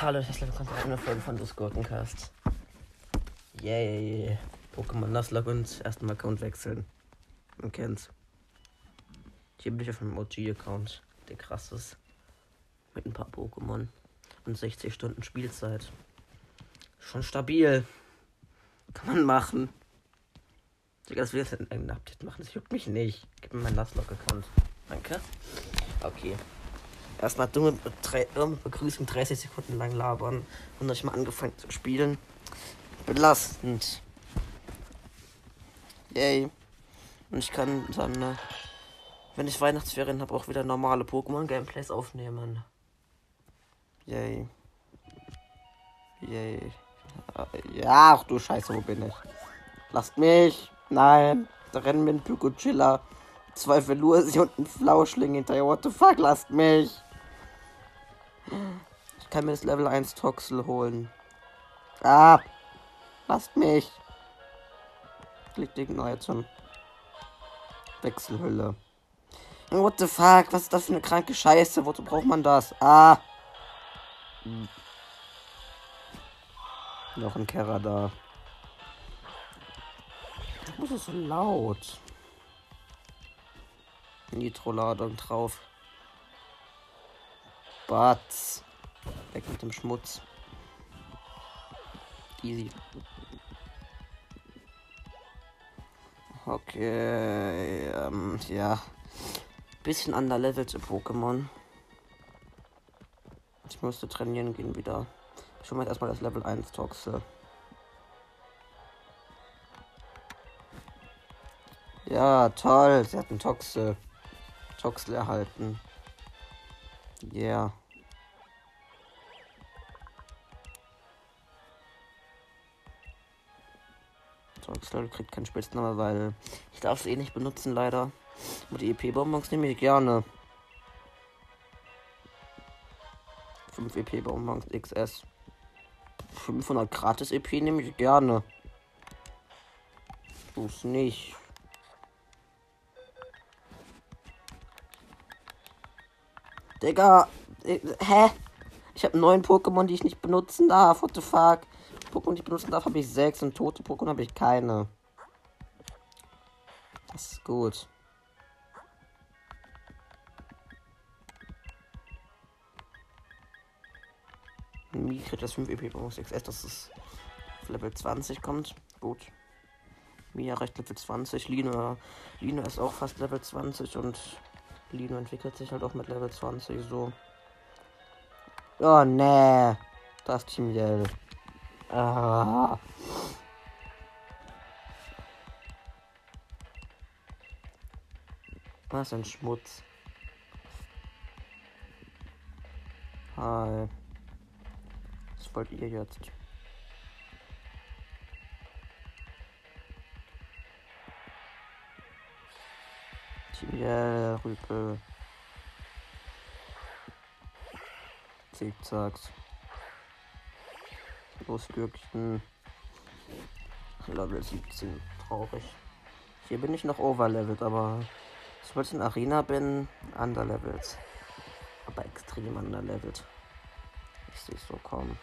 Hallo, herzlich willkommen zu einer Folge von Das Gurkencast. Yay. Pokémon Nuzlocke und ersten Account wechseln. Man kennt's. Hier bin ich auf meinem OG-Account. Der krass ist. Mit ein paar Pokémon. Und 60 Stunden Spielzeit. Schon stabil. Kann man machen. Digga, das will jetzt ein Update machen. Das juckt mich nicht. Gib mir meinen Nuzlocke-Account. Danke. Okay. Erstmal dumme, Begrüßung 30 Sekunden lang labern und euch mal angefangen zu spielen. Belastend. Yay. Und ich kann dann, äh, wenn ich Weihnachtsferien habe, auch wieder normale Pokémon-Gameplays aufnehmen. Yay. Yay. Ja, ach du Scheiße, wo bin ich? Lasst mich. Nein. Da rennen mir ein Pykochilla, zwei Velursi und ein Flauschling hinterher. What the fuck, lasst mich. Ich kann mir das Level 1 Toxel holen. Ah! Lasst mich! Liegt Ignitum. Wechselhülle. What the fuck? Was ist das für eine kranke Scheiße? Wozu braucht man das? Ah! Hm. Noch ein Kerrer da. Was ist so laut? Nitro-Ladung drauf. Batz. Weg mit dem Schmutz. Easy. Okay, ähm, ja. Bisschen underlevelt Pokémon. Ich müsste trainieren gehen wieder. Ich hole mir erstmal das Level 1 Toxe. Ja, toll. Sie hat einen Toxe. Toxel erhalten. Yeah. Toxel kriegt keinen Spitznamen, weil ich darf es eh nicht benutzen, leider. Und die EP-Bonbons nehme ich gerne. 5 EP-Bonbons XS. 500 gratis EP nehme ich gerne. Tu's nicht. Digga. Äh, hä? Ich habe neun Pokémon, die ich nicht benutzen darf. What the fuck? Pokémon, die ich benutzen darf, habe ich sechs. Und tote Pokémon habe ich keine. Das ist gut. Mi kriegt das 5 EP Bonus XS, dass es auf Level 20 kommt. Gut. Mia erreicht Level 20. Lina, Lina ist auch fast Level 20 und Lino entwickelt sich halt auch mit Level 20 so. Oh nee. Das Team Yell. Ah. Was ein Schmutz. Hi. Was wollt ihr jetzt? Ja, Rüpel. Zickzacks. Losgürkchen. Level 17. Traurig. Hier bin ich noch overlevelt, aber sobald ich in Arena bin, underlevelt. Aber extrem underlevelt. Ich sehe so kommen.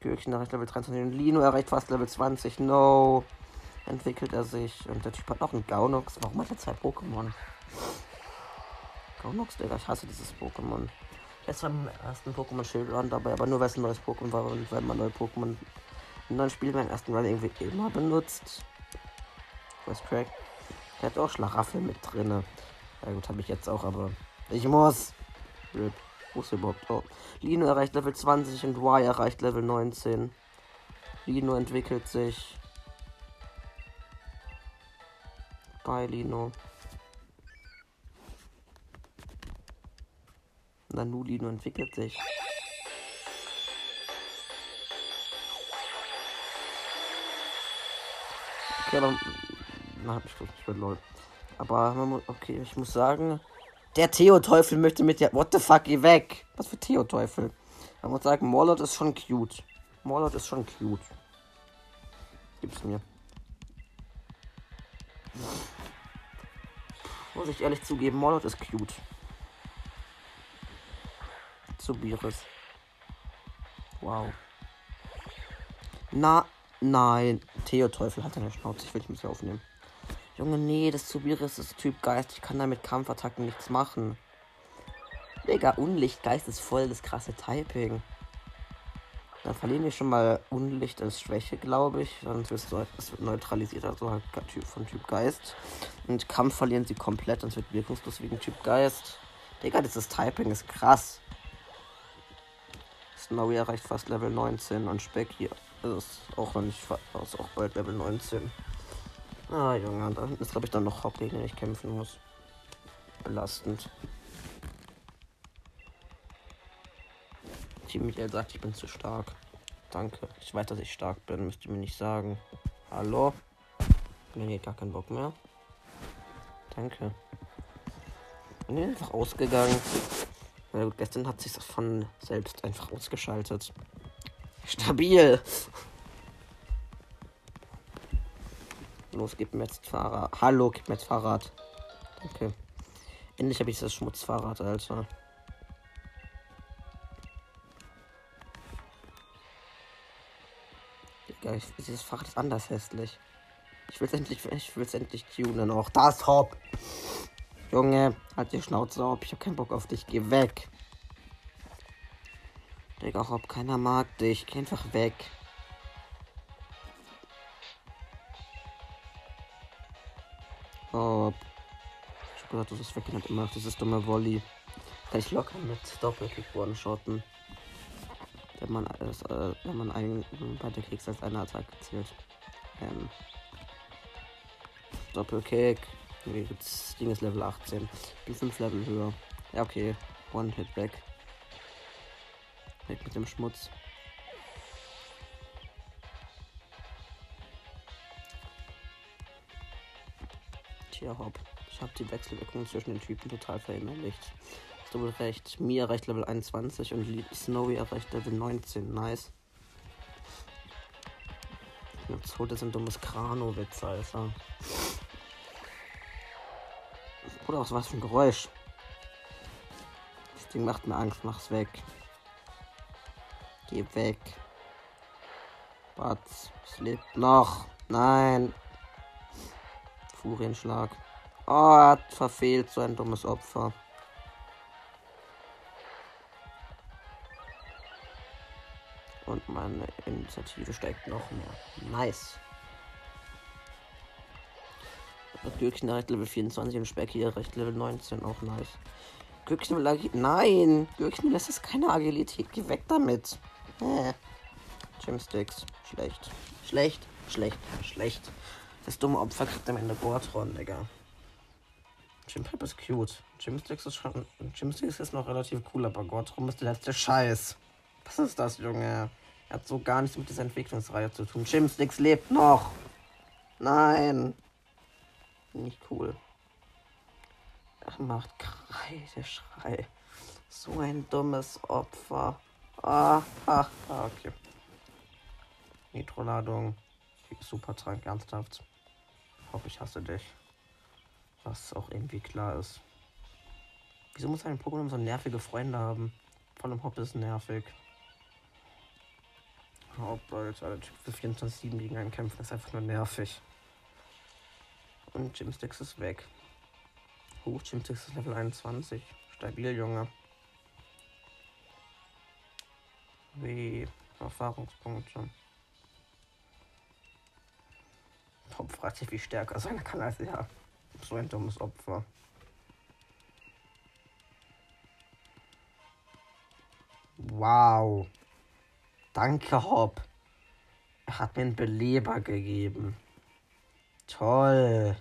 Gürkchen erreicht Level 23. Lino erreicht fast Level 20. No entwickelt er sich. Und der Typ hat noch einen Gaunox. Warum hat er zwei Pokémon? Gaunox, Digga, ich hasse dieses Pokémon. Jetzt war im ersten Pokémon Shield Run dabei, aber nur weil es ein neues Pokémon war und weil man neue Pokémon in neuen Spielen beim ersten Run irgendwie immer benutzt. Was Crack? Der hat auch Schlaraffel mit drinne. Ja gut, habe ich jetzt auch, aber ich muss. Rip. Wo ist überhaupt? Oh. Lino erreicht Level 20 und Y erreicht Level 19. Lino entwickelt sich. Bei Lino. Nanu Lino entwickelt sich. Okay, aber. Na, ich glaube nicht lol. Aber okay, ich muss sagen, der Theo-Teufel möchte mit der. What the fuck, geh weg! Was für Theo-Teufel? Man muss sagen, Morlot ist schon cute. Morlot ist schon cute. Gib's mir. Muss ich ehrlich zugeben, Mordot ist cute. Subiris. Wow. Na, nein. Theo Teufel hat eine Schnauze. Ich will mich aufnehmen. Junge, nee, das Subiris ist Typ Geist. Ich kann da mit Kampfattacken nichts machen. Digga, Unlichtgeist ist voll das krasse Typing. Dann verlieren wir schon mal Unlicht als Schwäche, glaube ich. Dann wird es neutralisiert, also halt von Typ Geist. Und Kampf verlieren sie komplett, sonst wird wirkungslos wegen Typ Geist. Digga, ist Typing ist krass. Snowy erreicht fast Level 19 und Speck hier ist auch noch nicht ist auch bald Level 19. Ah, Junge, da ist glaube ich dann noch Hauptgegner, den ich kämpfen muss. Belastend. Team Michael sagt, ich bin zu stark. Danke. Ich weiß, dass ich stark bin, müsst ihr mir nicht sagen. Hallo? Mir geht gar keinen Bock mehr. Danke. Bin ich einfach ausgegangen. Na gut, gestern hat sich das von selbst einfach ausgeschaltet. Stabil. Los, gib mir jetzt Fahrrad. Hallo, gib mir jetzt Fahrrad. Danke. Endlich habe ich das Schmutzfahrrad, Alter. Dieses Fahrrad ist anders hässlich. Ich will es endlich, ich will es endlich tunen. Auch das Hop. Junge, halt die Schnauze auf. Ich hab keinen Bock auf dich. Geh weg. Digga, Hop, keiner mag dich. Geh einfach weg. Hop. Ich hab gedacht, du hast weggemacht immer. Das ist dumme Volley. Kann ich locker mit Doppelkick one-shotten wenn man es, äh, wenn man einen beide Kicks als eine Attacke zählt. Ähm, Doppelkick. Nee, das Ding ist Level 18. Ich bin 5 Level höher. Ja, okay. One Hit Back. Weg mit dem Schmutz. Tja, hopp. Ich habe die Wechselwirkung zwischen den Typen total verinnerlicht wohl recht. Mia erreicht Level 21 und Snowy erreicht Level 19. Nice. Jetzt holt er ein dummes Krano-Witz, Alter. Oder was für ein Geräusch. Das Ding macht mir Angst, mach's weg. Geh weg. Batz, es lebt noch. Nein. Furienschlag. Oh, hat verfehlt, so ein dummes Opfer. Und meine Initiative steigt noch mehr. Nice. Gürkchen erreicht Level 24 und Specky erreicht Level 19. Auch nice. Gürkchen will Agilität. Nein! Gürkchen lässt es keine Agilität. Geh weg damit. Äh. Gymsticks. Schlecht. Schlecht. Schlecht. Schlecht. Das dumme Opfer kriegt am Ende Gortron, Digga. Gympep ist cute. Gymsticks ist schon. Gymsticks ist noch relativ cool, aber Gortron ist der letzte Scheiß. Was ist das, Junge? Hat so gar nichts mit dieser Entwicklungsreihe zu tun. Chimsticks lebt noch. Nein. Nicht cool. Er macht Schrei. So ein dummes Opfer. Ah, ah, ah okay. Nitroladung. Supertrank, ernsthaft. Hoffe, ich hasse dich. Was auch irgendwie klar ist. Wieso muss ein Pokémon so nervige Freunde haben? Vor allem Hopp ist nervig. Hauptleute, alle Typ für 24-7 gegen einen kämpfen, ist einfach nur nervig. Und Gymsticks ist weg. Hoch, Gymsticks ist Level 21. Stabil, Junge. Wie Erfahrungspunkte. Top fragt sich, wie stärker sein kann als er. So ein dummes Opfer. Wow. Danke, Hopp. Er hat mir einen Beleber gegeben. Toll.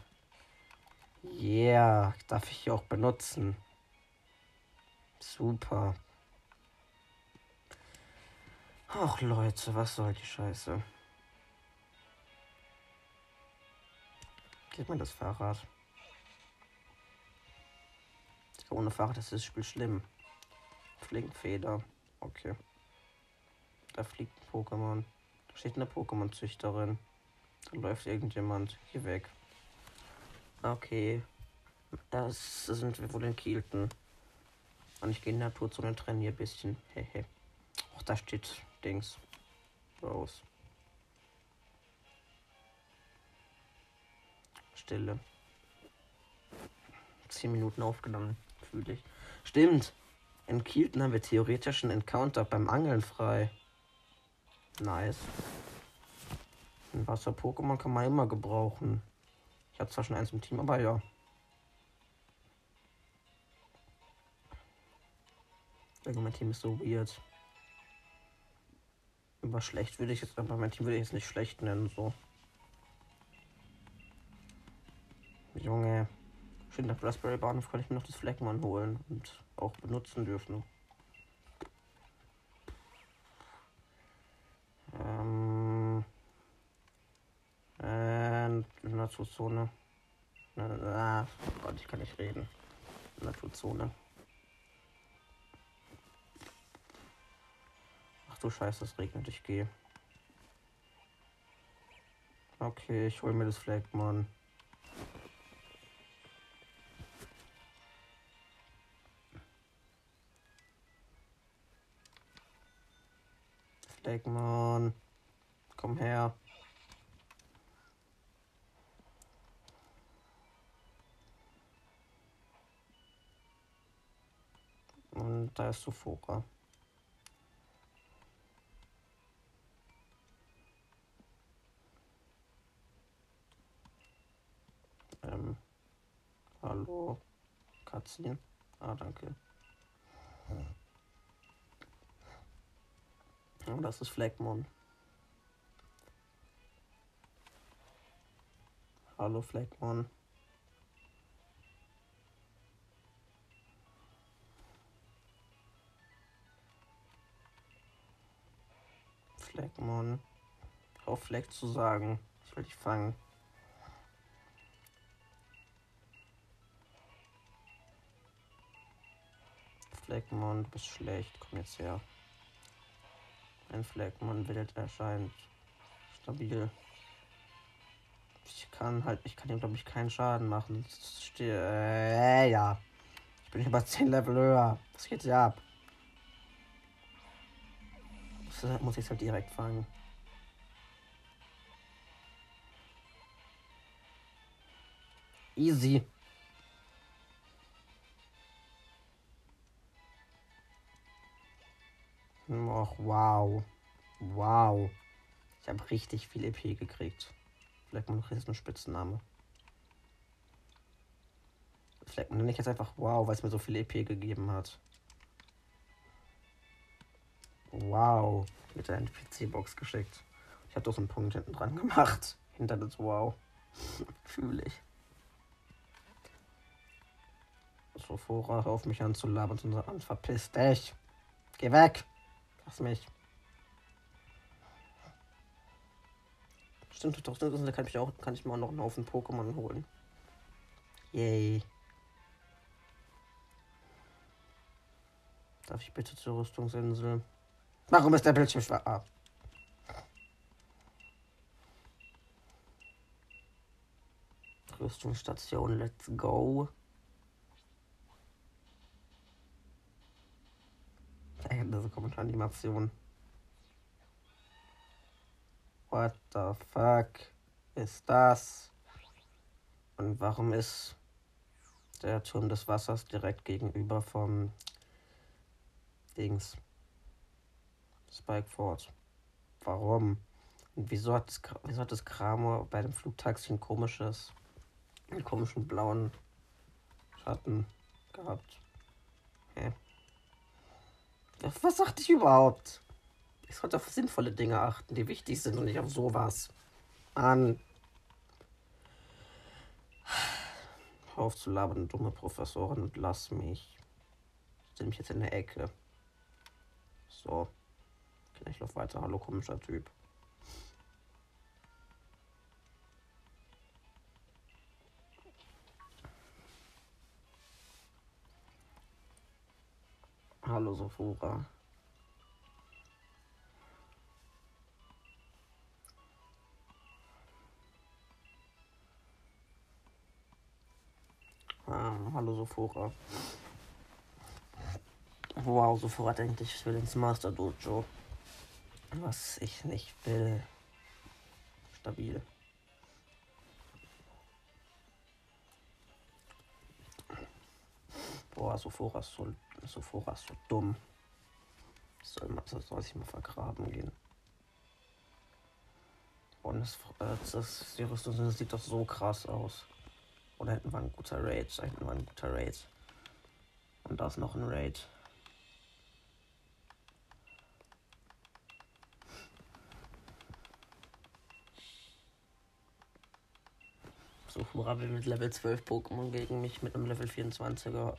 Yeah, darf ich auch benutzen. Super. Ach Leute, was soll die Scheiße? Gib mir das Fahrrad. Ohne Fahrrad ist das Spiel schlimm. Flinkfeder. Okay. Da fliegt ein Pokémon. Da steht eine Pokémon-Züchterin. Da läuft irgendjemand. hier weg. Okay. Das sind wir wohl in Kielten. Und ich gehe in Naturzone und trainiere ein bisschen. Hehe. Ach, da steht Dings. Rose. Stille. Zehn Minuten aufgenommen, fühle ich. Stimmt. In Kielten haben wir theoretisch einen Encounter beim Angeln frei. Nice. Ein Wasser-Pokémon kann man immer gebrauchen. Ich habe zwar schon eins im Team, aber ja. Mein Team ist so weird. Aber schlecht würde ich jetzt, aber mein Team würde ich jetzt nicht schlecht nennen, so. Junge. Schön, nach Raspberry Bahnhof kann ich mir noch das Fleckmann holen und auch benutzen dürfen. Ähm. Äh, Naturzone. Ah, oh Gott, ich kann nicht reden. Naturzone. Ach du Scheiße, es regnet, ich gehe. Okay, ich hol mir das Fleckmann. Eggman. Komm her. Und da ist Sophora. Ähm, hallo, Katzin. Ah, danke. Und das ist Fleckmon. Hallo Fleckmon. Fleckmon. Auf Fleck zu sagen. Ich will dich fangen. Fleckmon, du bist schlecht. Komm jetzt her. Ein Fleckmann wild erscheint. Stabil. Ich kann halt, ich kann ihm glaube ich keinen Schaden machen. Äh, ja. Ich bin über 10 Level höher. Was geht hier ab? Das muss ich halt direkt fangen. Easy. Och, wow. Wow. Ich habe richtig viel EP gekriegt. Vielleicht mal noch jetzt ein Spitzname. Vielleicht nenne ich jetzt einfach wow, weil es mir so viel EP gegeben hat. Wow. Mit der NPC-Box geschickt. Ich habe doch so einen Punkt hinten dran gemacht. Hinter das Wow. Fühle ich. So, Vorrat auf mich anzulabern und verpiss dich. Geh weg. Lass mich. Stimmt, doch, da kann ich, auch, kann ich mir auch noch einen Haufen Pokémon holen. Yay. Darf ich bitte zur Rüstungsinsel? Warum ist der Bildschirm schwarz? Ah. Rüstungsstation, let's go. Ey, diese Kommentaranimation. What the fuck ist das? Und warum ist der Turm des Wassers direkt gegenüber vom Dings? Spikeford. Warum? Und wieso hat das, wieso hat das Kramo bei dem Flugtaxi ein komisches, einen komischen blauen Schatten gehabt? Hä? Was sagte ich überhaupt? Ich sollte auf sinnvolle Dinge achten, die wichtig sind und nicht auf sowas. Mann. Hör auf zu labern, dumme Professorin, und lass mich. Ich stelle mich jetzt in der Ecke. So. Ich laufe weiter. Hallo, komischer Typ. Hallo Sophora. Ähm, hallo Sophora. Wow, Sophora denkt, ich will ins Master Dojo. Was ich nicht will. Stabil. Boah, Sophora so, Sophora so dumm. Soll, man, soll sich mal vergraben gehen. Und das, das, die Rüstung das sieht doch so krass aus. Oder hinten war ein guter Raid. Da hinten ein guter Raid. Und da ist noch ein Raid. So, Hura will mit Level 12 Pokémon gegen mich mit einem Level 24er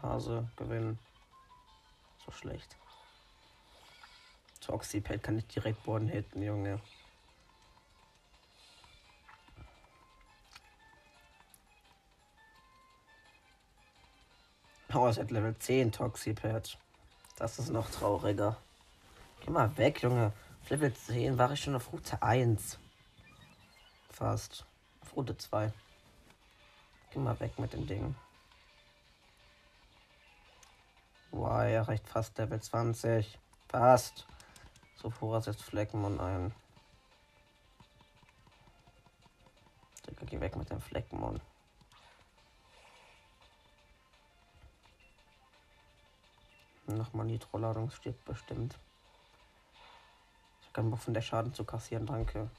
Hase gewinnen. So schlecht. Toxipad kann ich direkt Boden hitten, Junge. Oh, es hat Level 10 Toxipad. Das ist noch trauriger. Geh mal weg, Junge. Auf Level 10 war ich schon auf Route 1. Fast. Route 2. Geh mal weg mit dem Ding. Wow, er erreicht fast Level 20. Fast. Sophora setzt Fleckenmon ein. Digga, geh weg mit dem Fleckenmon. Nochmal Nitro-Ladung stirbt bestimmt. Ich kann Bock von der Schaden zu kassieren, danke.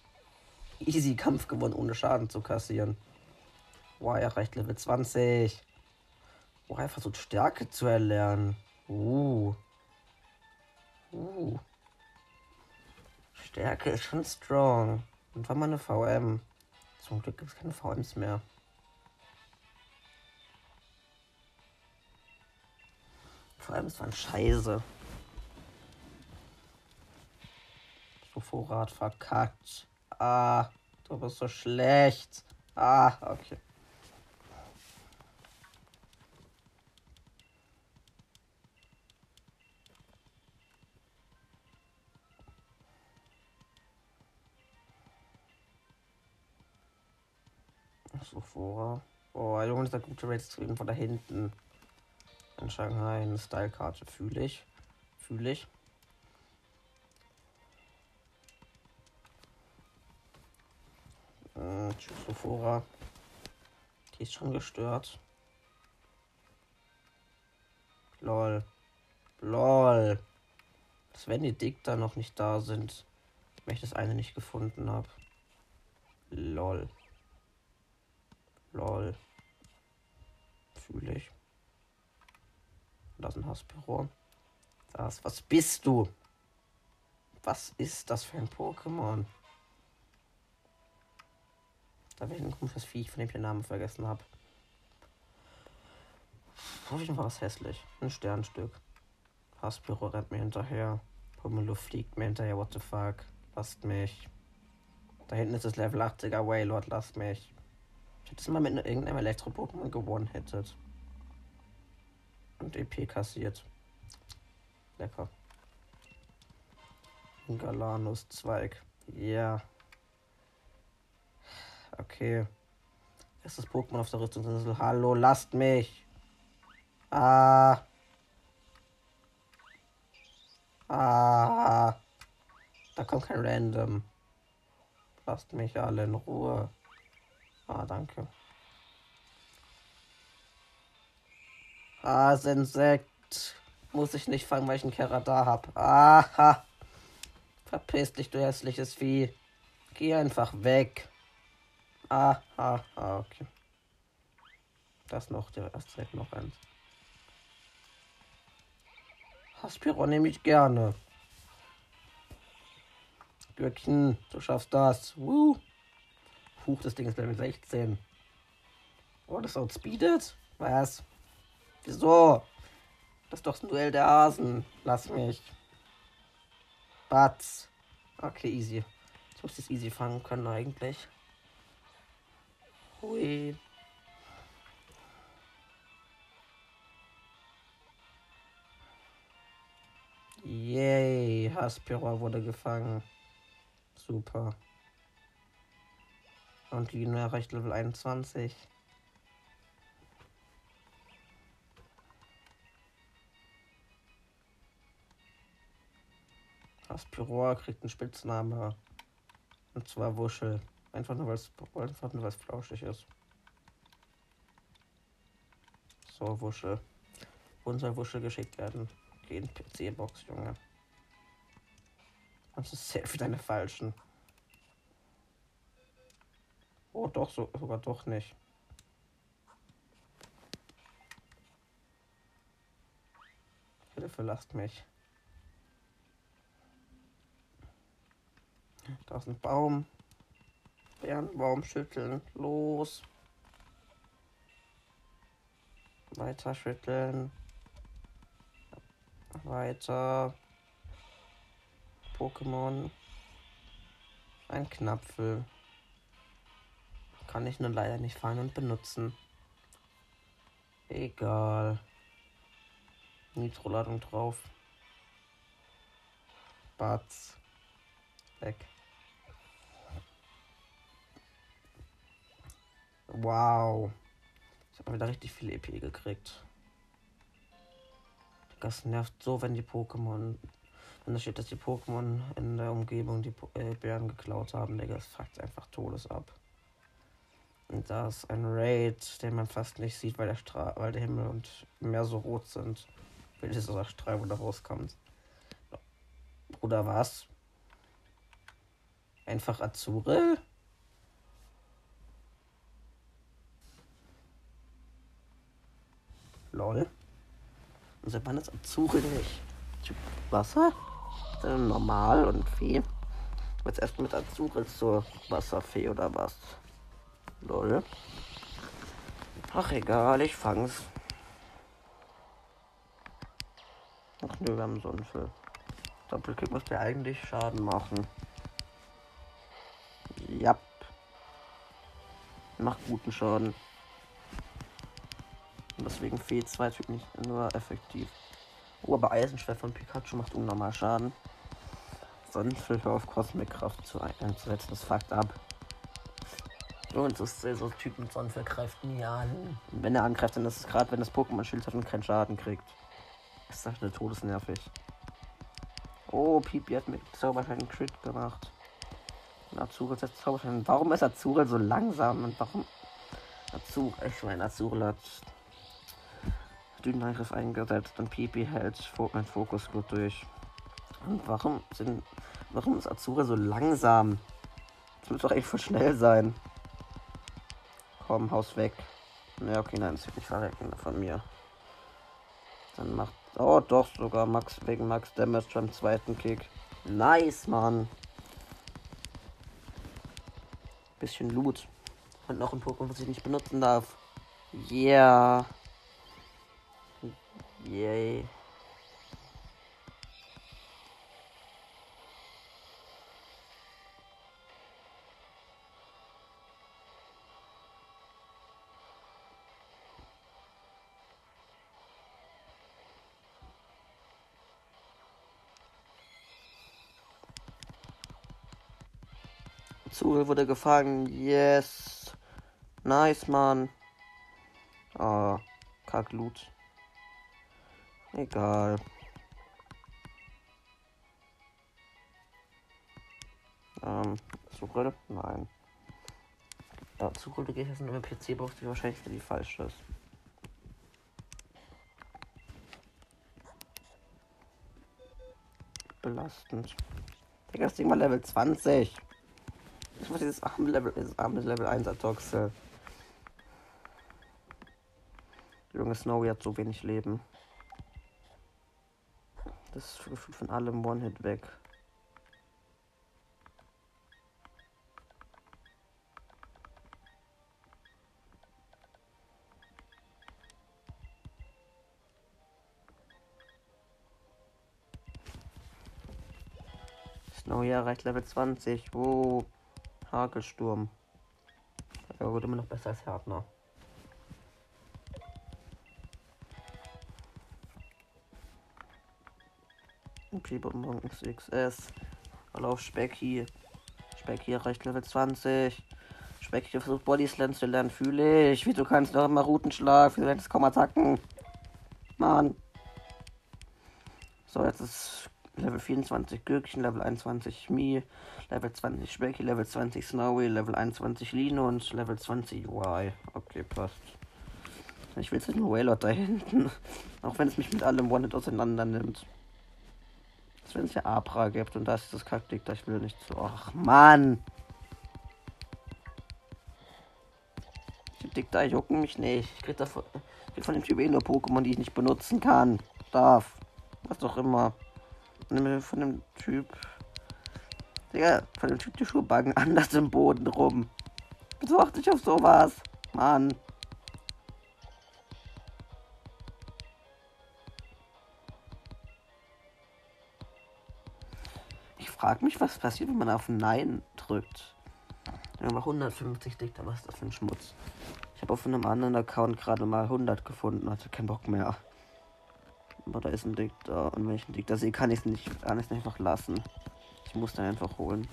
Easy Kampf gewonnen, ohne Schaden zu kassieren. Boah, er erreicht Level 20. Boah, er versucht Stärke zu erlernen. Uh. Uh. Stärke ist schon strong. Und war mal eine VM. Zum Glück gibt es keine VMs mehr. Es waren scheiße. So Vorrat verkackt. Ah, du bist so schlecht. Ah, okay. So vor. Oh, Junge, der gute Rates drüben von da hinten. In Shanghai eine Style-Karte fühle ich. Fühle ich. Äh, tschüss, Sophora. Die ist schon gestört. Lol. Lol. Dass wenn die Dikter noch nicht da sind, wenn ich das eine nicht gefunden habe. Lol. Lol. Fühle ich. Das ist ein Hassbüro. Das, was bist du? Was ist das für ein Pokémon? Da wäre ein komisches Viech, von dem ich den Namen vergessen habe. Auf jeden Fall was hässlich. Ein Sternstück. Hassbüro rennt mir hinterher. Pomelo fliegt mir hinterher. What the fuck? Lasst mich. Da hinten ist das Level 80er Waylord. Lasst mich. Ich hätte es mal mit irgendeinem Elektro-Pokémon gewonnen hättet und EP kassiert. Lecker. Galanus Zweig. Ja. Okay. Erstes Pokémon auf der Rüstungsinsel. Hallo, lasst mich. Ah. Ah. Da kommt kein Random. Lasst mich alle in Ruhe. Ah, danke. Ah, das Insekt. Muss ich nicht fangen, weil ich einen Kerada hab. Aha. Verpiss dich, du hässliches Vieh. Geh einfach weg. Ah, ah, ah, okay. Das noch, der erste noch eins. Haspiro nehme ich gerne. Gürkchen, du schaffst das. Woo. Huch, das Ding ist Level 16. Oh, das outspeedet? Was? Wieso? Das ist doch ein Duell der Hasen. Lass mich. Batz. Okay, easy. Ich muss das easy fangen können eigentlich. Ui. Yay, Haspira wurde gefangen. Super. Und Lino erreicht Level 21. Aspiroa kriegt einen Spitzname. Und zwar Wuschel. Einfach nur, weil es flauschig ist. So, Wuschel. Unser Wuschel geschickt werden? Gehen PC-Box, Junge. Das ist safe deine falschen. Oh, doch, so, sogar doch nicht. Bitte verlasst mich. Da ist ein Baum. Bärenbaum schütteln. Los. Weiter schütteln. Weiter. Pokémon. Ein Knapfel. Kann ich nur leider nicht fangen und benutzen. Egal. Nitroladung drauf. Batz. Weg. Wow. Ich habe wieder richtig viel EP gekriegt. Das nervt so, wenn die Pokémon. Wenn da steht, dass die Pokémon in der Umgebung die äh, Bären geklaut haben, Digga, das fuckt einfach Todes ab. Und da ist ein Raid, den man fast nicht sieht, weil der, Stra weil der Himmel und Meer so rot sind. Weil dieser Strahl, da rauskommt. Bruder, was? Einfach Azure? Lol. Und ist Azure nicht? Wasser? Dann normal und Fee. Jetzt erst mit Azure zur Wasserfee oder was? Lol. Ach egal, ich fang's. Ach nö, wir haben so einen Film. Doppelkick muss der eigentlich Schaden machen. Ja. Macht guten Schaden. Deswegen fehlt zwei Typ nicht nur effektiv. Oh, aber Eisenschwert von Pikachu macht unnormal Schaden. Ich auf Kraft zu einzusetzen. Das fuckt ab. Und das ist so Typ mit Sonnenfell greift nie an. Wenn er angreift, dann ist es gerade, wenn das Pokémon Schild hat und keinen Schaden kriegt. Das ist eine todesnervig. Oh, Pipi hat mit Zauberschein einen Crit gemacht. Azurel setzt Zauberschein. Warum ist Azurel so langsam? Und warum. Azurel, ich meine, Azurel hat Dünenangriff eingesetzt und Pipi hält mein Fokus gut durch. Und warum sind. Warum ist Azurel so langsam? Das muss doch echt voll schnell sein. Komm, Haus weg. Ne, okay, nein, es wird nicht verrecken von mir. Dann macht. Oh, doch, sogar Max wegen Max Damage beim zweiten Kick. Nice, Mann. Bisschen Loot. Und noch ein Pokémon, was ich nicht benutzen darf. Yeah. Yay. Zul wurde gefangen. Yes. Nice. Ah, Kacklut. Egal. Ähm, Suche? Nein. Ja, Suche gehe ich jetzt in eine PC-Box, die wahrscheinlich für die falsch ist. Belastend. Digga, das Ding mal Level 20. Ich muss dieses arme Level, dieses arme Level 1 Atoxe. Junge Snowy hat so wenig Leben. Das ist von allem One-Hit weg. Snowy erreicht Level 20. Wo? Hagelsturm. Er wurde immer noch besser als Härtner. Pibonbon XXS. Lauf Specky. Specky erreicht Level 20. Specky versucht Body Slams zu lernen. Fühle ich. Wieso kannst du noch immer Routenschlag? Wieso lernst du kaum Attacken? Mann. So, jetzt ist Level 24 Gürkchen, Level 21 Mi, Level 20 Specky, Level 20 Snowy, Level 21 Lino und Level 20 UI. Okay, passt. Ich will jetzt nur Wailord da hinten. Auch wenn es mich mit allem One-Hit auseinander nimmt. Wenn es ja Abra gibt und da ist das Kaktik, da ich will nicht so. Ach, Mann! Die Dick da jucken mich nicht. Ich krieg, davon, ich krieg von dem Typ eh nur Pokémon, die ich nicht benutzen kann. Darf. Was auch immer. Von dem Typ. Digga, von dem Typ die Schuhe backen anders im Boden rum. Wieso achte ich auf sowas? Mann. Ich frage mich, was passiert, wenn man auf Nein drückt. Wenn man 150 dickt, was ist das für ein Schmutz? Ich habe auf einem anderen Account gerade mal 100 gefunden, hatte keinen Bock mehr. Aber da ist ein Dick da. Und wenn ich ein Dick da sehe, kann ich es nicht, kann einfach lassen. Ich muss dann einfach holen.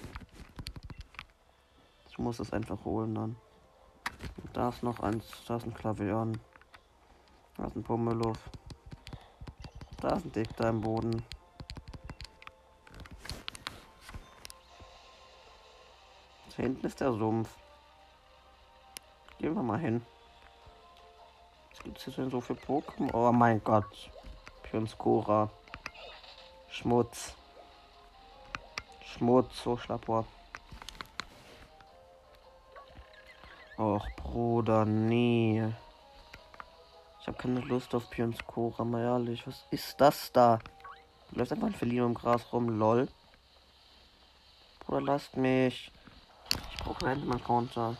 Ich muss es einfach holen dann. Und da ist noch eins, da ist ein Klavion. Da ist ein Pummeluff. Da ist ein Dick da im Boden. Da hinten ist der Sumpf. Gehen wir mal hin. Was gibt es denn so für Pokémon? Oh mein Gott. Pionskora. Schmutz. Schmutz, so Schlappohr. Och, Bruder, nee. Ich habe keine Lust auf Pionskora, mal ehrlich. Was ist das da? Du läufst einfach ein Verlieren im Gras rum, lol. Bruder, lasst mich. Brauche einen Enderman-Counter.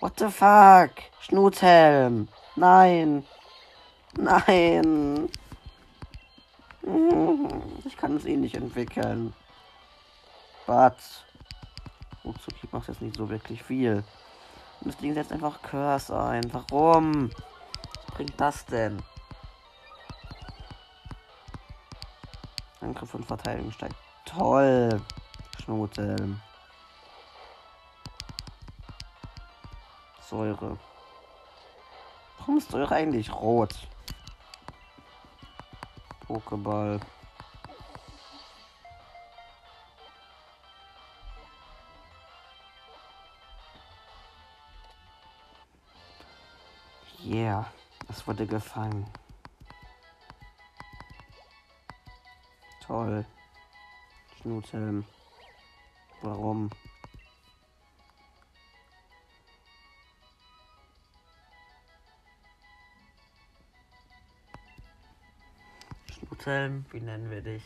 What the fuck? Schnutzhelm. Nein. Nein. Ich kann es eh nicht entwickeln. But. Utsuki macht jetzt nicht so wirklich viel. Und das Ding setzt einfach Curse ein. Warum? Was bringt das denn? Angriff und Verteidigung steigt. Toll. Schnuteln. Säure. Warum ist Säure eigentlich rot? Pokéball. Yeah, es wurde gefangen. Toll. Schnutelm. Warum? Schnutelm, wie nennen wir dich?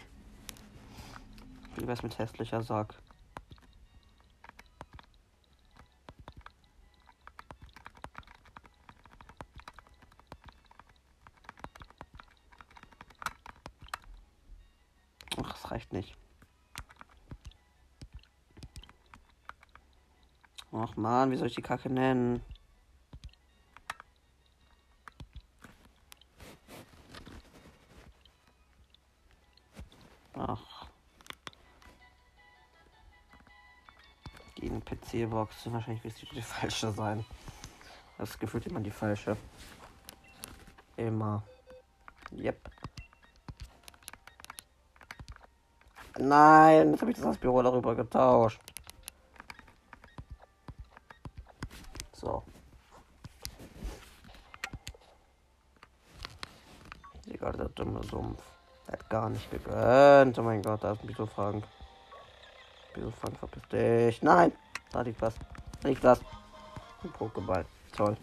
Wie wär's mit hässlicher Sack? Ach, das reicht nicht. Ach man, wie soll ich die Kacke nennen? PC-Box. Wahrscheinlich wird die falsche sein. Das gefühlt immer die falsche. Immer. Yep. Nein, jetzt habe ich das Büro darüber getauscht. So. Egal, der dumme Sumpf. Hat gar nicht gegönnt. Oh mein Gott, da ist ein Bisofang. Bisofang, verpiss dich. Nein! Da liegt was. Da liegt was. Ein Pokéball. Toll.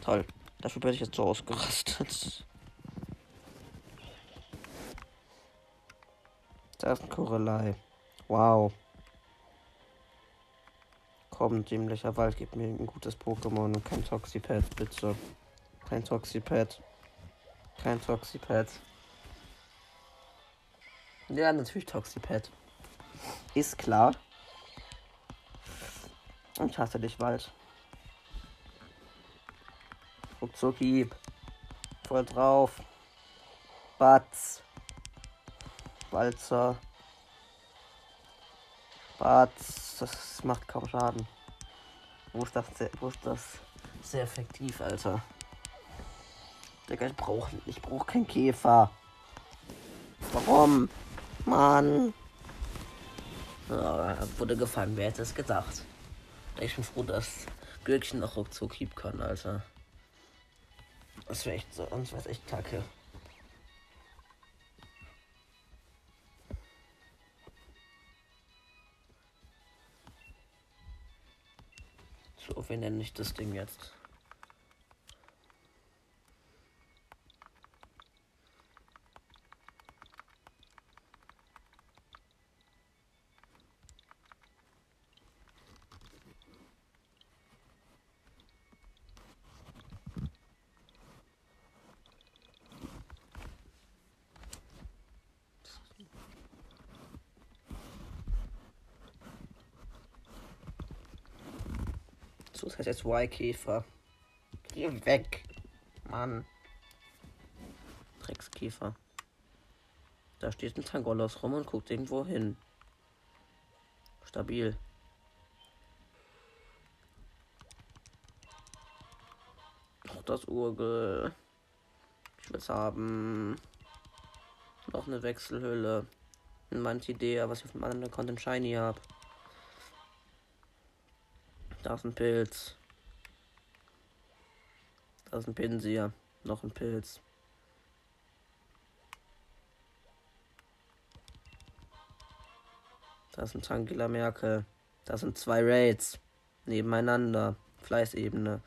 Toll. Dafür bin ich jetzt so ausgerastet. Da ist ein Korelei. Wow. Komm, dämlicher Wald, gib mir ein gutes Pokémon und kein Toxipad, bitte. Kein Toxipad. Kein Toxipad. Ja, natürlich Toxipad. Ist klar. Und ich hasse dich, Wald. Ruckzucki. Voll drauf. Batz. Walzer. Batz. Das macht kaum Schaden. Wo ist das wo ist das sehr effektiv, Alter? Digga, ich brauche ich brauch keinen Käfer. Warum? Mann. Ja, wurde gefallen, wer hätte es gedacht. Ich bin froh, dass Gürkchen noch ruckzuck hieb kann, Alter. Das wäre echt so, sonst wäre echt kacke. So, wie nenne ich das Ding jetzt? Jetzt Y-Käfer. Geh weg. Mann. Dreckskäfer. Da steht ein Tangolos rum und guckt irgendwo hin. Stabil. Noch das Urgel. Ich will es haben. Noch eine Wechselhülle. Ein Mantidea, was ich auf dem anderen Content Shiny habe. Da ist ein Pilz. Da ist ein Pinsir. Noch ein Pilz. Da ist ein Tankila Merkel. Da sind zwei Raids. Nebeneinander. Fleißebene.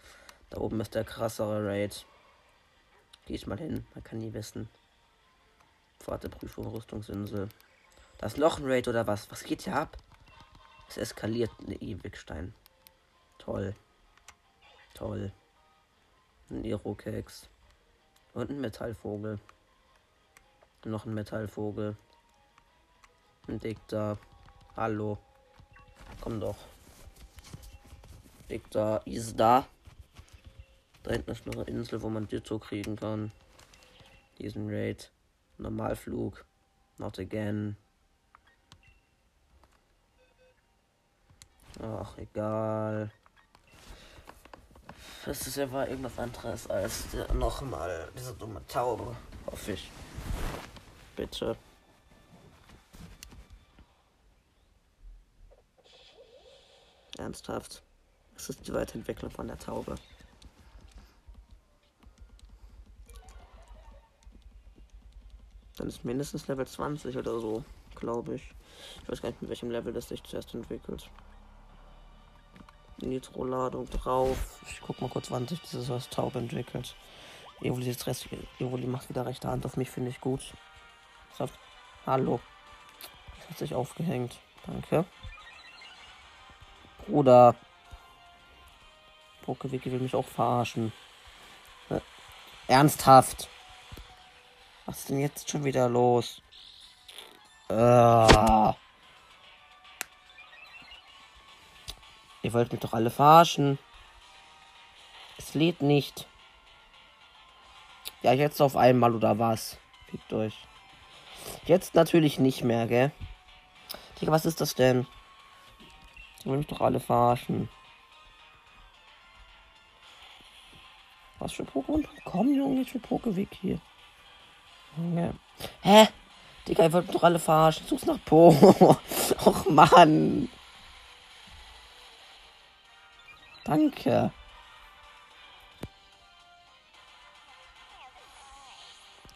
Da oben ist der krassere Raid. Geh ich mal hin. Man kann nie wissen. Fahrteprüfung, Rüstungsinsel. Da ist noch ein Raid oder was? Was geht hier ab? Es eskaliert eine Ewigstein. Toll. Toll. Ein Irokex. Und ein Metallvogel. Noch ein Metallvogel. Ein Diktar. Hallo. Komm doch. Diktar ist da. Da hinten ist noch eine Insel, wo man Ditto kriegen kann. Diesen Raid. Normalflug. Not again. Ach, egal. Das ist ja war irgendwas anderes als nochmal diese dumme Taube. Hoffe ich. Bitte. Ernsthaft. Das ist die Weiterentwicklung von der Taube. Dann ist mindestens Level 20 oder so, glaube ich. Ich weiß gar nicht, mit welchem Level das sich zuerst entwickelt. Nitro-Ladung drauf. Ich guck mal kurz, wann sich dieses was Taub entwickelt. Evoli, ist Rest, Evoli macht wieder rechte Hand auf mich, finde ich gut. So, hallo. Das hat sich aufgehängt. Danke. Bruder. Pokewiki will mich auch verarschen. Äh, ernsthaft. Was ist denn jetzt schon wieder los? Äh. Ihr wollt mich doch alle verarschen. Es lädt nicht. Ja, jetzt auf einmal oder was? Fickt euch. Jetzt natürlich nicht mehr, gell? Digga, was ist das denn? Die wollen mich doch alle verarschen. Was für Pokémon? Komm, Junge, ich will Pokeweg hier. Junge. Hä? Digga, ihr wollt mich doch alle verarschen. Such's nach Po. Och, Mann. Danke.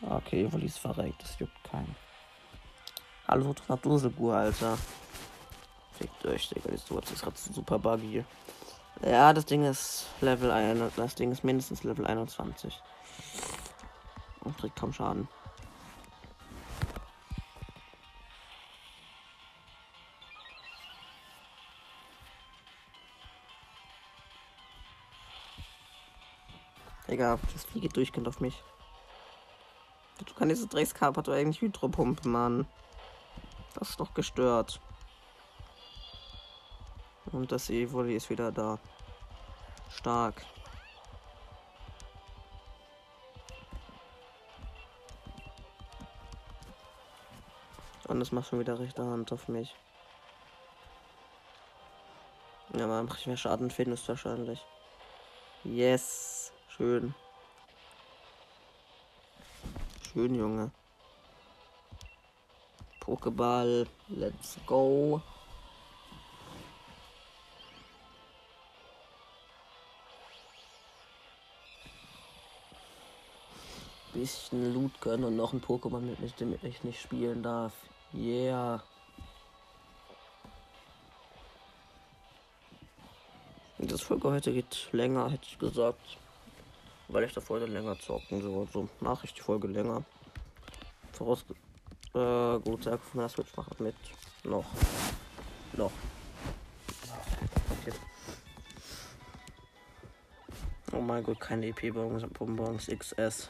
Okay, Evoli ist verreckt. Das juckt keinen. Hallo, Duselgur, Alter. Fickt euch, Digga. Das ist gerade super buggy. Ja, das Ding ist Level 1. Das Ding ist mindestens Level 21. Und kriegt kaum Schaden. Digga, das Fliege durchgehend auf mich. Du kannst diese Dreckskap hat doch eigentlich Hydropumpe, Mann. Das ist doch gestört. Und das Evoli ist wieder da. Stark. Und das macht schon wieder rechte Hand auf mich. Ja, man macht mehr Schaden findest wahrscheinlich. Yes. Schön. Schön, Junge. Pokéball. Let's go. Bisschen Loot gönnen und noch ein Pokémon mit dem ich nicht spielen darf. Yeah. Das Folge heute geht länger, hätte ich gesagt. Weil ich davor dann länger zocken so. So mache ich die Folge länger. Voraus. Äh, gut, sag von der Switch macht mit. Noch. Noch. Okay. Oh mein Gott, keine EP-Bonbons XS.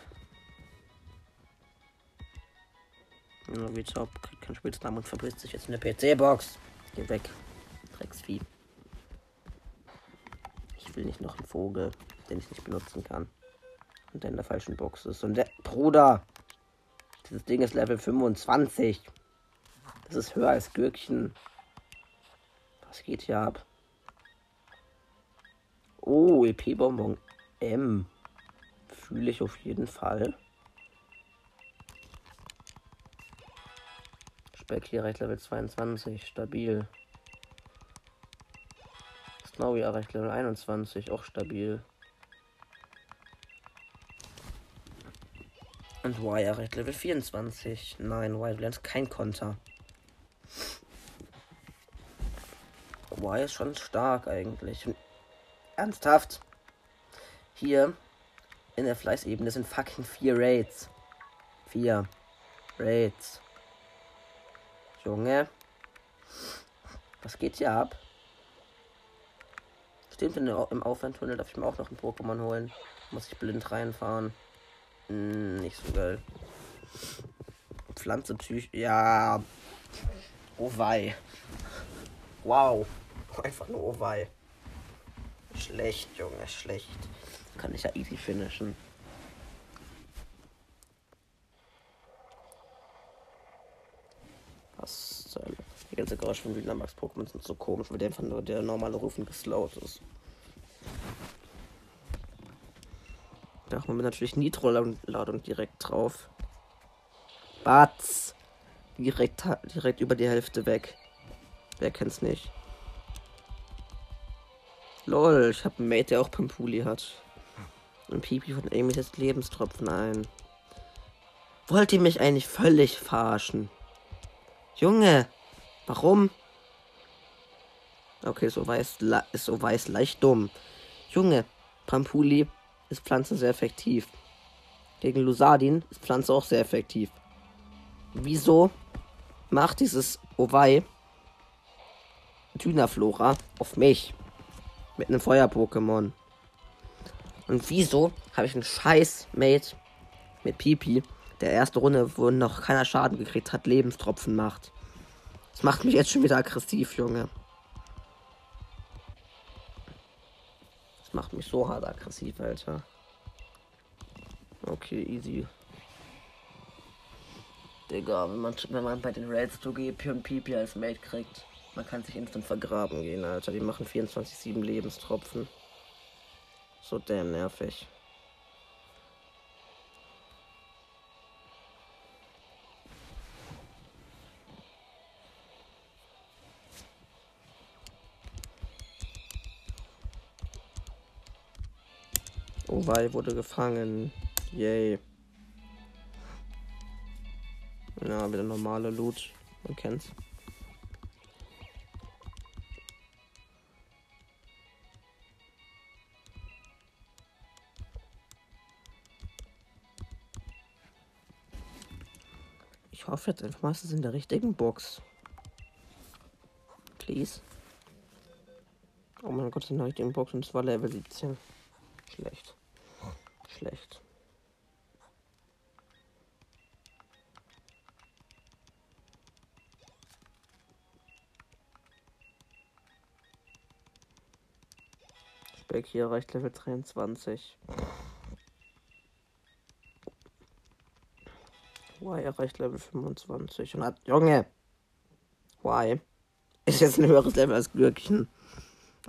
Ja, wie top, kriegt keinen Spitznamen und verpisst sich jetzt in der PC-Box. Geh weg. Drecksvieh. Ich will nicht noch einen Vogel, den ich nicht benutzen kann. Und der in der falschen Box ist. Und der Bruder! Dieses Ding ist Level 25. Das ist höher als Gürkchen. Was geht hier ab? Oh, EP-Bonbon M. Fühle ich auf jeden Fall. Speck hier recht Level 22. Stabil. Snowy erreicht Level 21. Auch stabil. Und Y erreicht Level 24. Nein, Y lernt kein Konter. Y ist schon stark eigentlich. Ernsthaft. Hier in der Fleißebene sind fucking vier Raids. Vier Raids. Junge. Was geht hier ab? Stimmt, im Aufwandtunnel darf ich mir auch noch ein Pokémon holen. Muss ich blind reinfahren. Hm, nicht so geil. Pflanze Psych. Ja. Oh wei. Wow. Einfach nur oh wei. Schlecht, Junge, schlecht. Kann ich ja easy finishen. Was soll. Die ganze Geräusche von Dynamax Pokémon sind so komisch, weil der einfach nur der normale Rufen geslowt ist. Da machen wir natürlich Nitro-Ladung direkt drauf. Batz! Direkt, direkt über die Hälfte weg. Wer kennt's nicht? Lol, ich habe einen Mate, der auch Pampuli hat. Und Pipi von Amy setzt Lebenstropfen ein. Wollt ihr mich eigentlich völlig verarschen? Junge, warum? Okay, so weiß ist so weiß leicht dumm. Junge, Pampuli ist Pflanze sehr effektiv. Gegen Lusadin ist Pflanze auch sehr effektiv. Wieso macht dieses Owei Dynaflora auf mich? Mit einem Feuer-Pokémon. Und wieso habe ich einen scheiß Mate mit Pipi, der erste Runde, wo noch keiner Schaden gekriegt hat, Lebenstropfen macht? Das macht mich jetzt schon wieder aggressiv, Junge. Macht mich so hart aggressiv, Alter. Okay, easy. Digga, wenn man, wenn man bei den Raids zu GP und PP als Mate kriegt, man kann sich instant vergraben gehen, Alter. Die machen 24-7 Lebenstropfen. So damn nervig. Owei wurde gefangen. Yay. Ja, wieder normale Loot. Man kennt's. Ich hoffe jetzt einfach mal, es ist in der richtigen Box. Please. Oh mein Gott, in der richtigen Box und zwar Level 17. Schlecht schlecht. Speck hier reicht Level 23. Y erreicht Level 25 und hat. Junge! Y ist jetzt ein höheres Level als Glückchen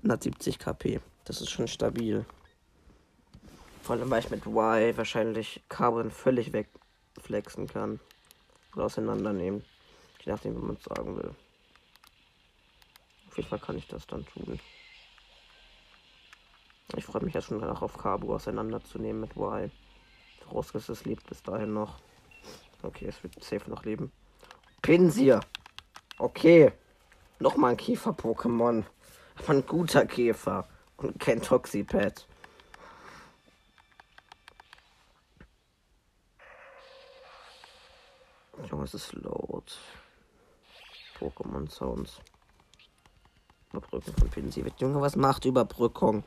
und hat 70 KP. Das ist schon stabil. Vor allem, weil ich mit Y wahrscheinlich Carbon völlig wegflexen kann. Oder auseinandernehmen. Je nachdem, wie man es sagen will. Auf jeden Fall kann ich das dann tun. Ich freue mich ja schon danach auf Kabu auseinanderzunehmen mit Y. Vorausgesetzt, es lebt bis dahin noch. Okay, es wird safe noch leben. Pinsir. Okay. Nochmal ein Käfer-Pokémon. Aber ein guter Käfer. Und kein Toxipad. Junge, es ist laut. Pokémon Sounds. Überbrückung von Pinsir. Junge, was macht Überbrückung?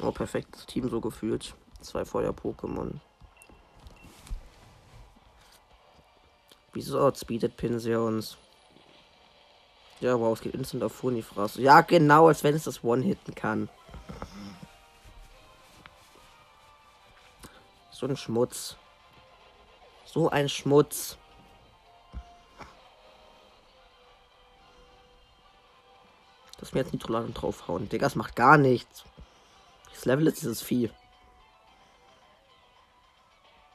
Oh, perfektes Team so gefühlt. Zwei Feuer-Pokémon. Wieso outspeedet Pinsir uns? Ja, wow, es geht instant auf Funifras. Ja, genau, als wenn es das One-Hitten kann. So ein Schmutz. So ein Schmutz. Mir jetzt Nitroladen draufhauen. Digga, das macht gar nichts. Das Level ist dieses Vieh.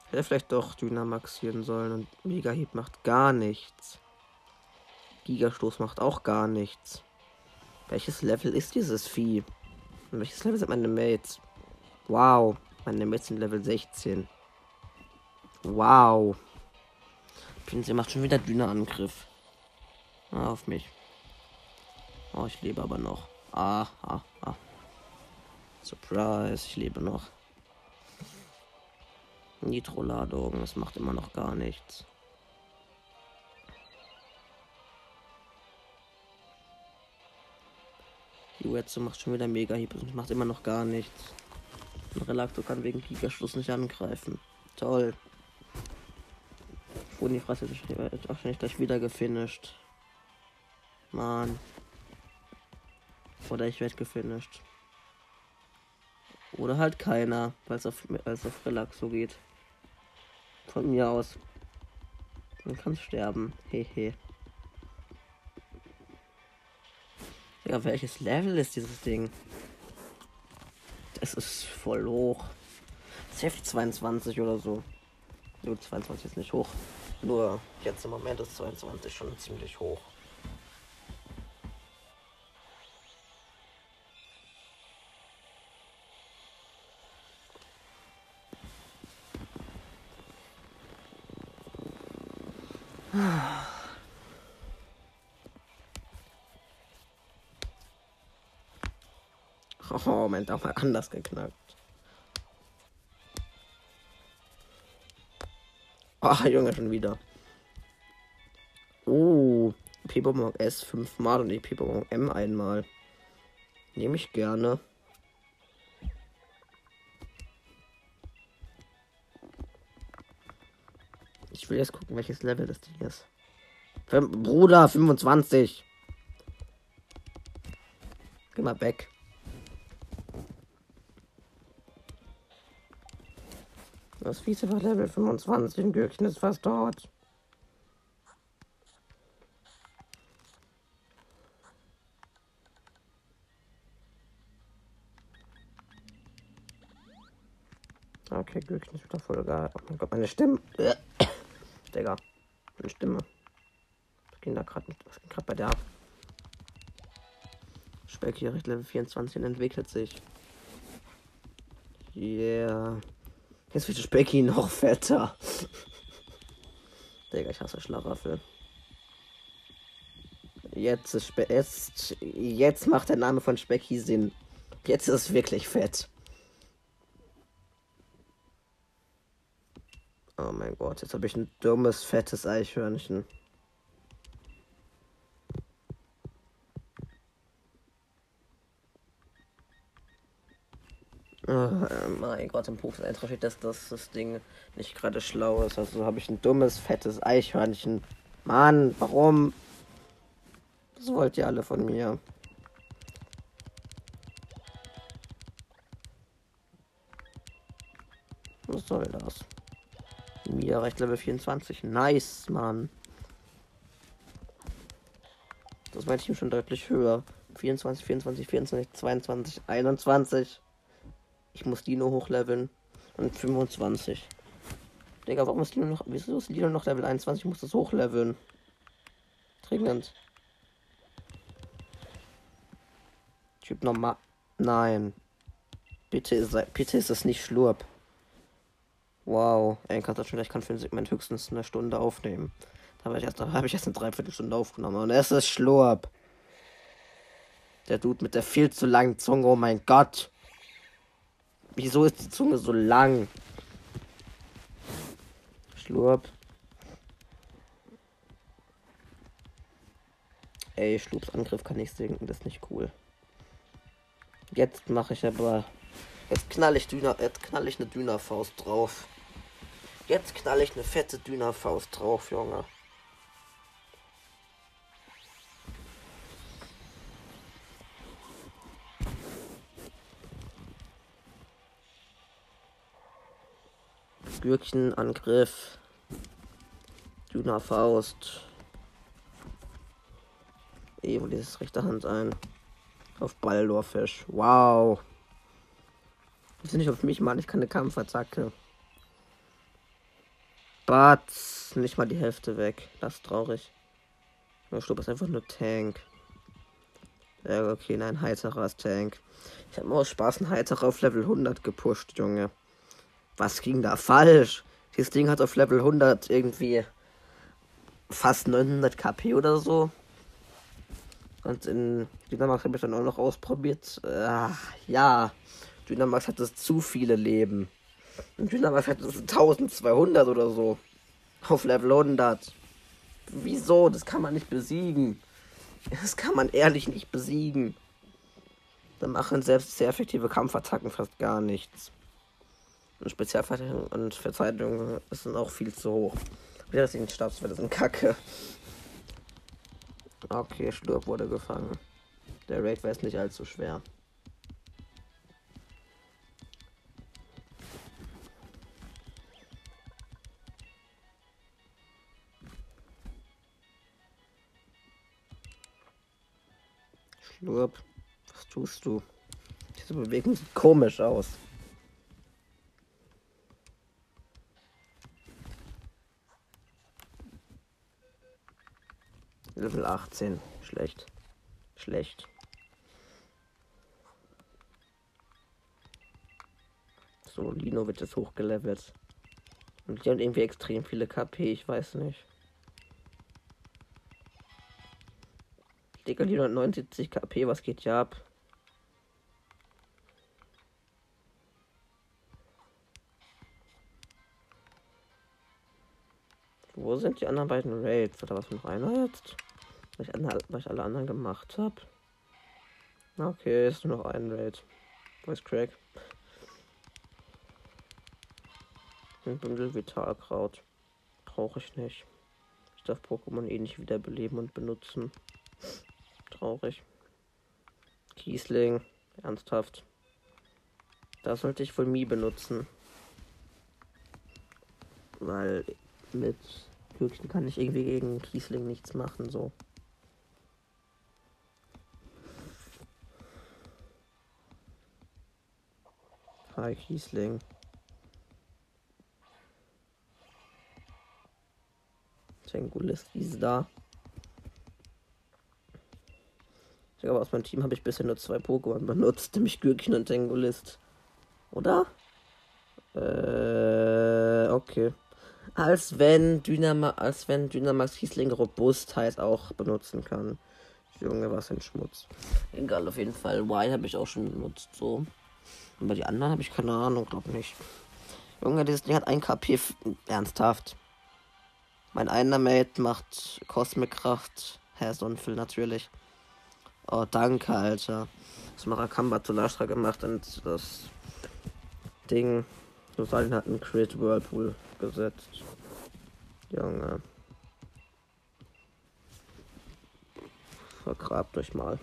Hätte vielleicht doch Dynamaxieren sollen und Mega Heat macht gar nichts. Gigastoß macht auch gar nichts. Welches Level ist dieses Vieh? Und welches Level sind meine Mates? Wow. Meine Mates sind Level 16. Wow. Sie macht schon wieder Düne-Angriff. Ah, auf mich. Oh, ich lebe aber noch. Ah, ah, ah. Surprise, ich lebe noch. Nitro-Ladung, das macht immer noch gar nichts. Die Wetze macht schon wieder mega Hieb und macht immer noch gar nichts. Und Relacto kann wegen Gigaschluss nicht angreifen. Toll. Unifras hätte wahrscheinlich gleich wieder gefinisht. Mann. Oder ich werde gefinisht. Oder halt keiner, weil es auf, auf Relax so geht. Von mir aus. Man kann sterben. Hehe. Ja, welches Level ist dieses Ding? Das ist voll hoch. Safe 22 oder so. Nur 22 ist nicht hoch. Nur jetzt im Moment ist 22 schon ziemlich hoch. Moment, auch mal anders geknackt. Oh, Junge, schon wieder. Oh, P-Bonbon S fünfmal und die P-Bonbon M einmal. Nehme ich gerne. Ich will jetzt gucken, welches Level das Ding ist. Bruder, 25. Geh mal weg. Das Vize war Level 25 ein Gürkchen ist fast dort. Okay, Gürkchen ist wieder voll geil. Oh mein Gott, meine Stimme. Digga, meine Stimme. Was ging da gerade Was ging gerade bei der ab? Recht Level 24 entwickelt sich. Yeah. Jetzt wird Specky noch fetter. Digga, ich hasse Schlaraffel. Jetzt ist Spe jetzt, jetzt macht der Name von Specky Sinn. Jetzt ist es wirklich fett. Oh mein Gott, jetzt habe ich ein dummes, fettes Eichhörnchen. Mein Gott, im Buchseite steht, dass das, Ding nicht gerade schlau ist. Also habe ich ein dummes, fettes Eichhörnchen. Mann, warum? Das wollt ihr alle von mir. Was soll das? Mir reicht Level 24. Nice, Mann. Das mein Team schon deutlich höher. 24, 24, 24, 22, 21. Ich muss Dino hochleveln. Und 25. Digga, warum ist Dino noch. Wieso ist Dino noch Level 21? Ich muss das hochleveln. Dringend. Typ normal. Nein. Bitte ist, bitte ist es nicht Schlurp. Wow. Du schon, ich kann für ein Segment höchstens eine Stunde aufnehmen. Da habe ich, erst, hab ich erst eine Dreiviertelstunde aufgenommen. Und es ist Schlurp. Der Dude mit der viel zu langen Zunge. Oh mein Gott. Wieso ist die Zunge so lang? Schlurp. Ey, Schlurps Angriff kann ich sinken. Das ist nicht cool. Jetzt mache ich aber. Jetzt knall ich, Düner, jetzt knall ich eine Dünerfaust drauf. Jetzt knall ich eine fette Dünerfaust drauf, Junge. Gürkchenangriff. Dünerfaust. Evo dieses rechte Hand ein. Auf Baldorfisch. Wow. Das ist nicht auf mich, Mann. Ich kann eine Kampfattacke. Batz. Nicht mal die Hälfte weg. Das ist traurig. Ich glaube, ist einfach nur Tank. Ja, okay, nein, heiterer ist Tank. Ich habe mal aus Spaß einen heiterer auf Level 100 gepusht, Junge. Was ging da falsch? Dieses Ding hat auf Level 100 irgendwie fast 900 KP oder so. Und in Dynamax habe ich dann auch noch ausprobiert. Äh, ja, Dynamax hatte zu viele Leben. Und Dynamax hatte 1200 oder so. Auf Level 100. Wieso? Das kann man nicht besiegen. Das kann man ehrlich nicht besiegen. Da machen selbst sehr effektive Kampfattacken fast gar nichts. Und Spezialverteidigung und Verteidigung sind auch viel zu hoch. Das sind Stabswerte sind kacke. Okay, Sturb wurde gefangen. Der Raid war jetzt nicht allzu schwer. Schlurp, was tust du? Diese Bewegung sieht komisch aus. Level 18. Schlecht. Schlecht. So, Lino wird jetzt hochgelevelt. Und die haben irgendwie extrem viele KP, ich weiß nicht. Digga, Lino hat 79 KP, was geht hier ab? Wo sind die anderen beiden Raids? Oder was noch einer jetzt? Weil ich, alle, anderen gemacht habe. Okay, ist nur noch ein Raid. Wo ist Craig? Ein Bündel Vitalkraut. Brauche ich nicht. Ich darf Pokémon eh nicht wiederbeleben und benutzen. Traurig. Kiesling. Ernsthaft. Da sollte ich wohl Mii benutzen. Weil mit Glückchen kann ich irgendwie gegen Kiesling nichts machen, so. Hi Kiesling. Tengulist, wie ist da? Ich glaube, aus meinem Team habe ich bisher nur zwei Pokémon benutzt, nämlich Gürkchen und Tengulist. Oder? Äh, okay. Als wenn Dynama als wenn Dynamax Kiesling Robustheit auch benutzen kann. Junge, was ein Schmutz. Egal, auf jeden Fall. Y habe ich auch schon benutzt, so. Aber die anderen habe ich keine Ahnung, glaube nicht. Junge, dieses Ding hat ein KP. Ernsthaft. Mein einer Mate macht Cosmic Kraft. Herr Sonnenfüll natürlich. Oh, danke, Alter. Das Marakamba zu Lastra gemacht und das Ding. Rosalien hat einen Crit Whirlpool gesetzt. Junge. Vergrabt euch mal.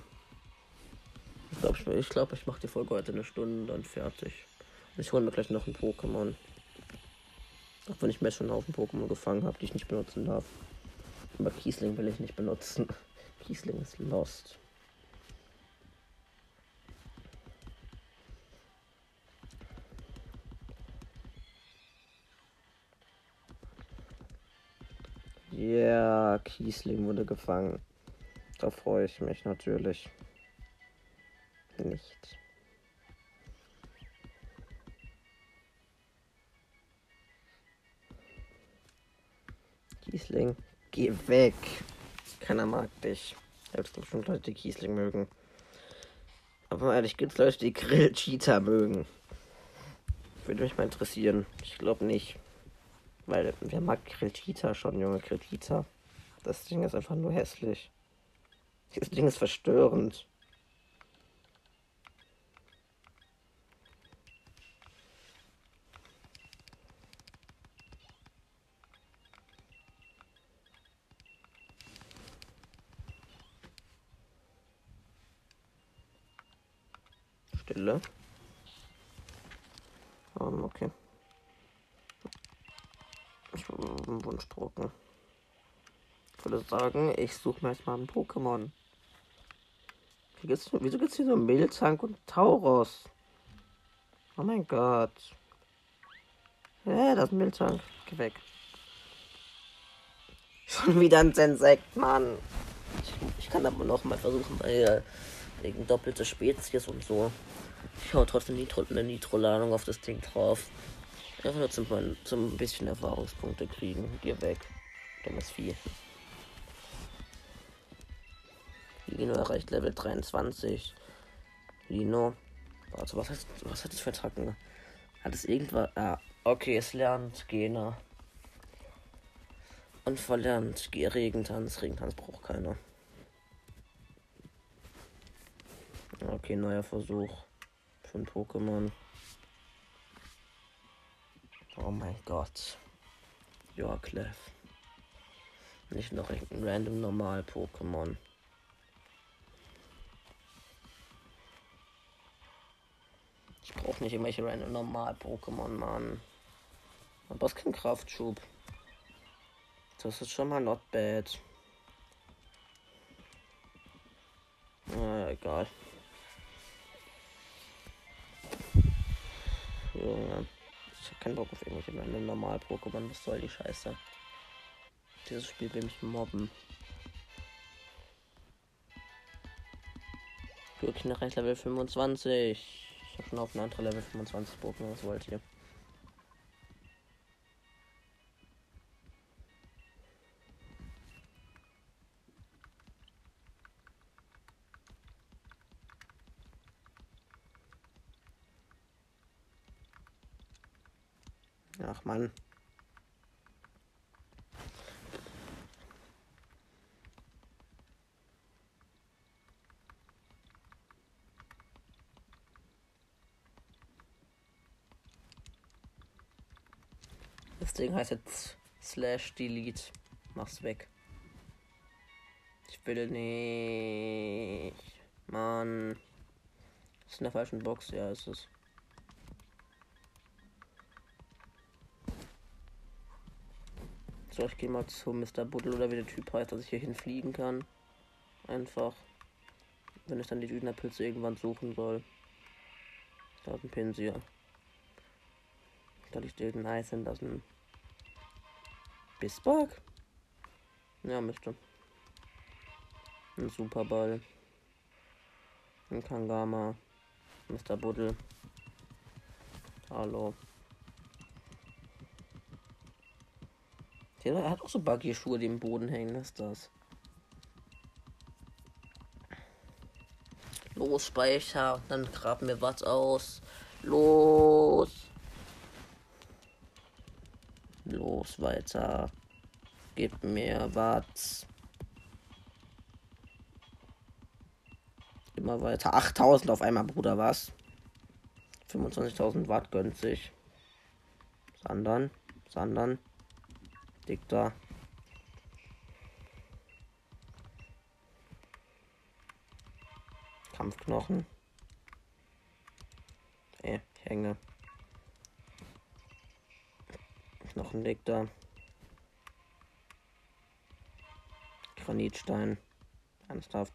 Ich glaube, ich, ich, glaub, ich mache die Folge heute eine Stunde dann fertig. Ich hole mir gleich noch ein Pokémon. Auch wenn ich mir schon einen Haufen Pokémon gefangen habe, die ich nicht benutzen darf. Aber Kiesling will ich nicht benutzen. Kiesling ist lost. Ja, yeah, Kiesling wurde gefangen. Da freue ich mich natürlich. Nicht. Kiesling, geh weg. Keiner mag dich. Es gibt bestimmt Leute, die Kiesling mögen. Aber ehrlich, gibt es Leute, die Grill-Cheetah mögen? Würde mich mal interessieren. Ich glaube nicht. Weil, wer mag Grill-Cheetah schon, Junge? Grill-Cheetah. Das Ding ist einfach nur hässlich. Das Ding ist verstörend. Stille. Um, ähm, okay. Ich einen Wunsch drucken. Ich würde sagen, ich suche mir jetzt mal ein Pokémon. Wieso gibt es hier so Miltank und Tauros? Oh mein Gott. Hä, hey, das ist ein Miltank. Geh weg. Schon wieder ein Sensekt, Mann. Ich, ich kann aber noch mal versuchen, weil wegen doppelte Spezies und so. Ich hau trotzdem eine Nitro-Ladung auf das Ding drauf. Einfach nur zum, zum bisschen Erfahrungspunkte kriegen. Geh weg. Dummes Vieh. Lino erreicht Level 23. Lino. Warte, was, heißt, was hat es für Attacken? Hat es irgendwas. Ah, okay, es lernt Gena. Und verlernt Regentanz. Regentanz braucht keiner. Okay, neuer Versuch. Für ein Pokémon. Oh mein Gott. Clef. Nicht noch ein random normal Pokémon. Ich brauche nicht irgendwelche random normal Pokémon, Mann. Aber es kein Kraftschub. Das ist schon mal not bad. Na, egal. Junge. Hab keinen Bock auf irgendwelche random normal Pokémon. Was soll die Scheiße? Dieses Spiel will mich mobben. Wirklich nach Level 25. Ich habe schon auf ein andere Level 25 Pokémon. Was wollt ihr? Ach man. Das Ding heißt jetzt slash delete. Mach's weg. Ich will nicht. Mann. Ist in der falschen Box, ja, ist es. So, ich gehe mal zu Mr. Buddel oder wie der Typ heißt, dass ich hier hinfliegen kann. Einfach. Wenn ich dann die Dünerpilze irgendwann suchen soll. Da ist ein Pinsir. Da liegt irgendein Eis in das Bismarck? Ja, müsste. Ein Superball. Ein Kangama. Mr. Buddel. Hallo. Der hat auch so Buggy-Schuhe, die im Boden hängen. Ist das? Los, Speicher. Dann graben wir was aus. Los. Los, weiter. Gib mir was. Immer weiter. 8000 auf einmal, Bruder, was? 25.000 Watt gönnt sich. Sandern. Sandern. Dick da. Kampfknochen. Ey, ich hänge. Knochendick da. Granitstein. Ernsthaft.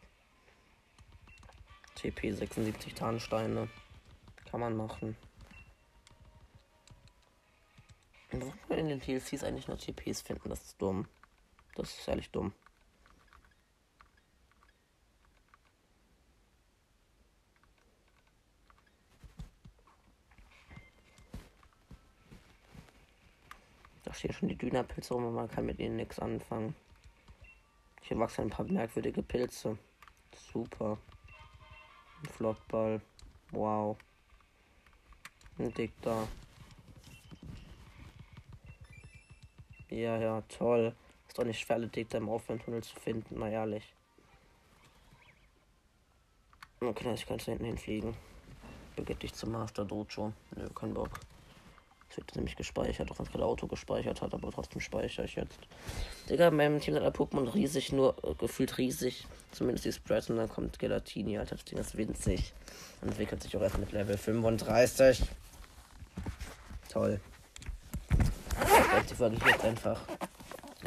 TP 76 Tarnsteine. Kann man machen. Warum in den TLCs eigentlich nur TPs finden, das ist dumm. Das ist ehrlich dumm. Da stehen schon die Dünapilze rum und man kann mit ihnen nichts anfangen. Hier wachsen ein paar merkwürdige Pilze. Super. Ein Flottball. Wow. Ein Dick da. Ja, ja, toll. Ist doch nicht schwer, alle da im Aufwärmtunnel zu finden, mal ehrlich. Okay, ich kann hinten hinfliegen. Begibt dich zum Master Dojo. Nö, kein Bock. Es wird nämlich gespeichert, auch wenn es kein Auto gespeichert hat, aber trotzdem speichere ich jetzt. Digga, in meinem Team sind Pokémon riesig, nur äh, gefühlt riesig. Zumindest die Spreads und dann kommt Gelatini, Alter. Das Ding ist winzig. Entwickelt sich auch erst mit Level 35. Toll. Ich Folge hier jetzt einfach.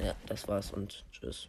Ja, das war's und tschüss.